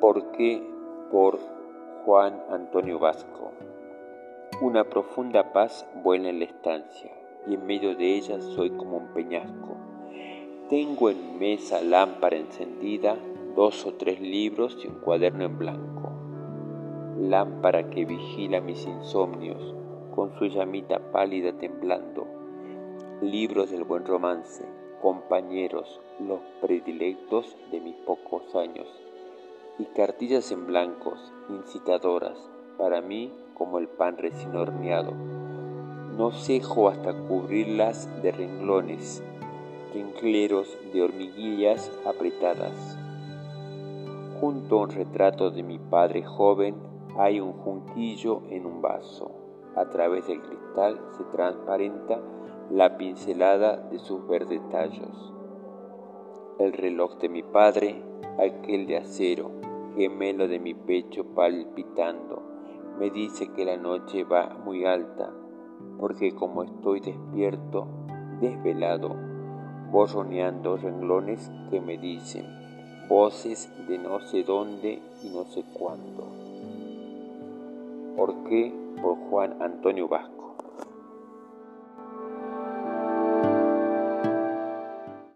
¿Por qué? Por Juan Antonio Vasco. Una profunda paz vuela en la estancia y en medio de ella soy como un peñasco. Tengo en mesa lámpara encendida, dos o tres libros y un cuaderno en blanco. Lámpara que vigila mis insomnios con su llamita pálida temblando. Libros del buen romance, compañeros, los predilectos de mis pocos años y cartillas en blancos, incitadoras, para mí como el pan recién horneado. No cejo hasta cubrirlas de renglones, rengleros de hormiguillas apretadas. Junto a un retrato de mi padre joven hay un junquillo en un vaso. A través del cristal se transparenta la pincelada de sus verdes tallos. El reloj de mi padre, aquel de acero, gemelo de mi pecho palpitando, me dice que la noche va muy alta, porque como estoy despierto, desvelado, borroneando renglones que me dicen voces de no sé dónde y no sé cuándo. ¿Por qué? Por Juan Antonio Vasco.